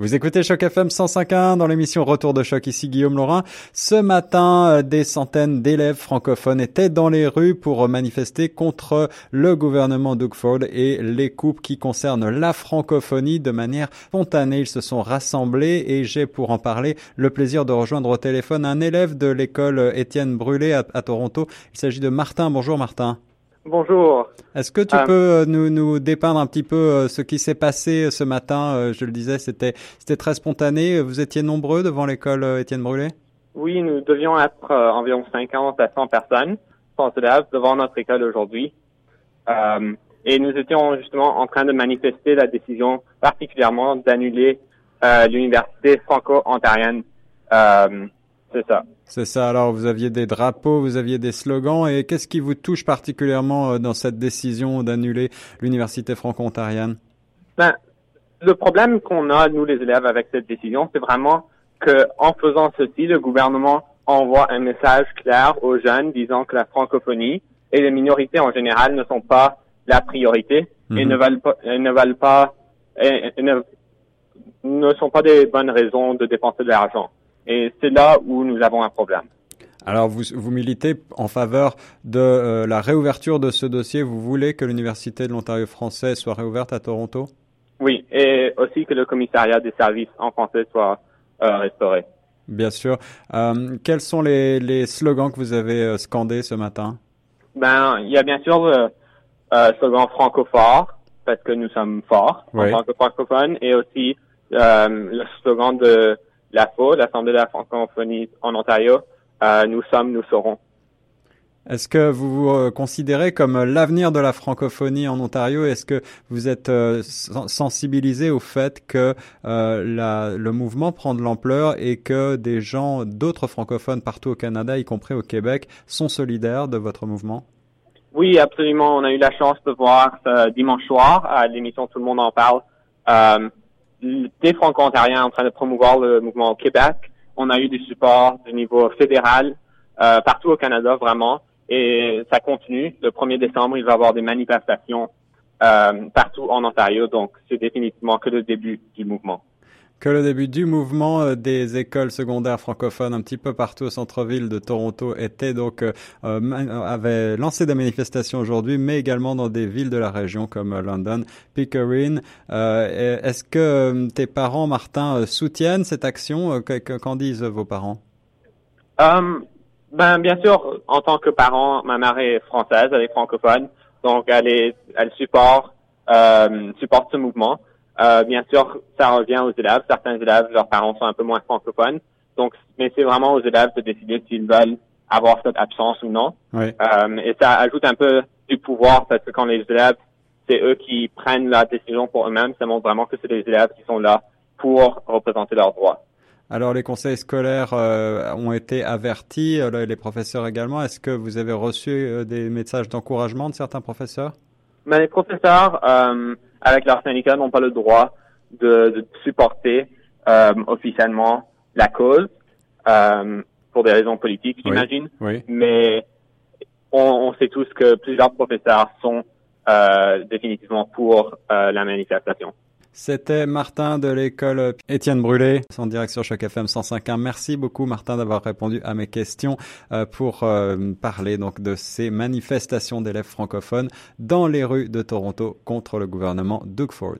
Vous écoutez Choc FM 105.1 dans l'émission Retour de Choc, ici Guillaume Laurin. Ce matin, euh, des centaines d'élèves francophones étaient dans les rues pour manifester contre le gouvernement Doug Ford et les coupes qui concernent la francophonie de manière spontanée. Ils se sont rassemblés et j'ai pour en parler le plaisir de rejoindre au téléphone un élève de l'école Étienne Brûlé à, à Toronto. Il s'agit de Martin. Bonjour Martin. Bonjour. Est-ce que tu Euh, peux euh, nous, nous dépeindre un petit peu euh, ce qui s'est passé ce matin? Je le disais, c'était c'était très spontané. Vous étiez nombreux devant l'école Étienne Brûlé Oui, nous devions être euh, environ 50 à 100 personnes, 100 élèves, devant notre école aujourd'hui. Euh, et nous étions justement en train de manifester la décision particulièrement d'annuler l'université franco-ontarienne. C'est ça. C'est ça. Alors, vous aviez des drapeaux, vous aviez des slogans. Et qu'est-ce qui vous touche particulièrement euh, dans cette décision d'annuler l'université franco-ontarienne? Ben, le problème qu'on a, nous les élèves, avec cette décision, c'est vraiment que en faisant ceci, le gouvernement envoie un message clair aux jeunes disant que la francophonie et les minorités en général ne sont pas la priorité et Mhm. ne valent pas, et ne valent pas, et, et ne, ne sont pas des bonnes raisons de dépenser de l'argent. Et c'est là où nous avons un problème. Alors, vous, vous militez en faveur de euh, la réouverture de ce dossier. Vous voulez que l'université de l'Ontario français soit réouverte à Toronto? Oui, et aussi que le commissariat des services en français soit euh, restauré. Bien sûr. Euh, quels sont les, les slogans que vous avez euh, scandés ce matin? Ben, il y a bien sûr le euh, slogan franco-fort, parce que nous sommes forts Oui. en tant que francophones, et aussi euh, le slogan de l'AFO, l'Assemblée de la francophonie en Ontario, euh, nous sommes, nous serons. Est-ce que vous vous euh, considérez comme l'avenir de la francophonie en Ontario? Est-ce que vous êtes euh, sen- sensibilisé au fait que euh, la, le mouvement prend de l'ampleur et que des gens, d'autres francophones partout au Canada, y compris au Québec, sont solidaires de votre mouvement? Oui, absolument. On a eu la chance de voir dimanche soir à l'émission Tout le monde en parle euh, des franco-ontariens en train de promouvoir le mouvement au Québec. On a eu du support du niveau fédéral euh, partout au Canada, vraiment. Et ça continue. Le 1er décembre, il va y avoir des manifestations euh, partout en Ontario. Donc, c'est définitivement que le début du mouvement. Que le début du mouvement euh, des écoles secondaires francophones un petit peu partout au centre-ville de Toronto était donc euh, euh, ma- avait lancé des manifestations aujourd'hui, mais également dans des villes de la région comme euh, London, Pickering. Euh, Est-ce que euh, tes parents, Martin, euh, soutiennent cette action Euh, que- que- Qu'en disent vos parents? Euh, ben, bien sûr, en tant que parent, ma mère est française, elle est francophone, donc elle est, elle supporte, euh, supporte ce mouvement. Euh, bien sûr, ça revient aux élèves. Certains élèves, leurs parents sont un peu moins francophones, donc, mais c'est vraiment aux élèves de décider s'ils veulent avoir cette absence ou non. Oui. Euh, et ça ajoute un peu du pouvoir parce que quand les élèves, c'est eux qui prennent la décision pour eux-mêmes, ça montre vraiment que c'est les élèves qui sont là pour représenter leurs droits. Alors les conseils scolaires euh, ont été avertis, euh, les professeurs également. Est-ce que vous avez reçu euh, des messages d'encouragement de certains professeurs? Mais les professeurs, euh, avec leur syndicat, n'ont pas le droit de, de supporter euh, officiellement la cause euh, pour des raisons politiques, j'imagine. Oui. Mais on, on sait tous que plusieurs professeurs sont euh, définitivement pour euh, la manifestation. C'était Martin de l'école Étienne Brûlé, en direct sur Choc FM 105.1. Merci beaucoup Martin d'avoir répondu à mes questions euh, pour euh, parler donc de ces manifestations d'élèves francophones dans les rues de Toronto contre le gouvernement Doug Ford.